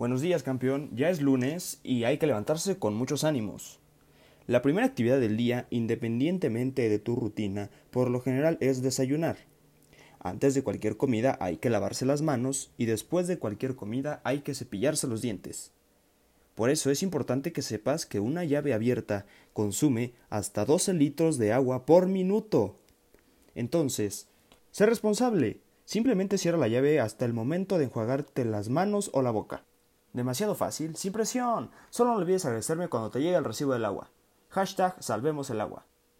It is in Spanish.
Buenos días, campeón. Ya es lunes y hay que levantarse con muchos ánimos. La primera actividad del día, independientemente de tu rutina, por lo general es desayunar. Antes de cualquier comida hay que lavarse las manos y después de cualquier comida hay que cepillarse los dientes. Por eso es importante que sepas que una llave abierta consume hasta 12 litros de agua por minuto. Entonces, sé responsable. Simplemente cierra la llave hasta el momento de enjuagarte las manos o la boca. Demasiado fácil, sin presión. Solo no olvides agradecerme cuando te llegue el recibo del agua. Hashtag salvemos el agua.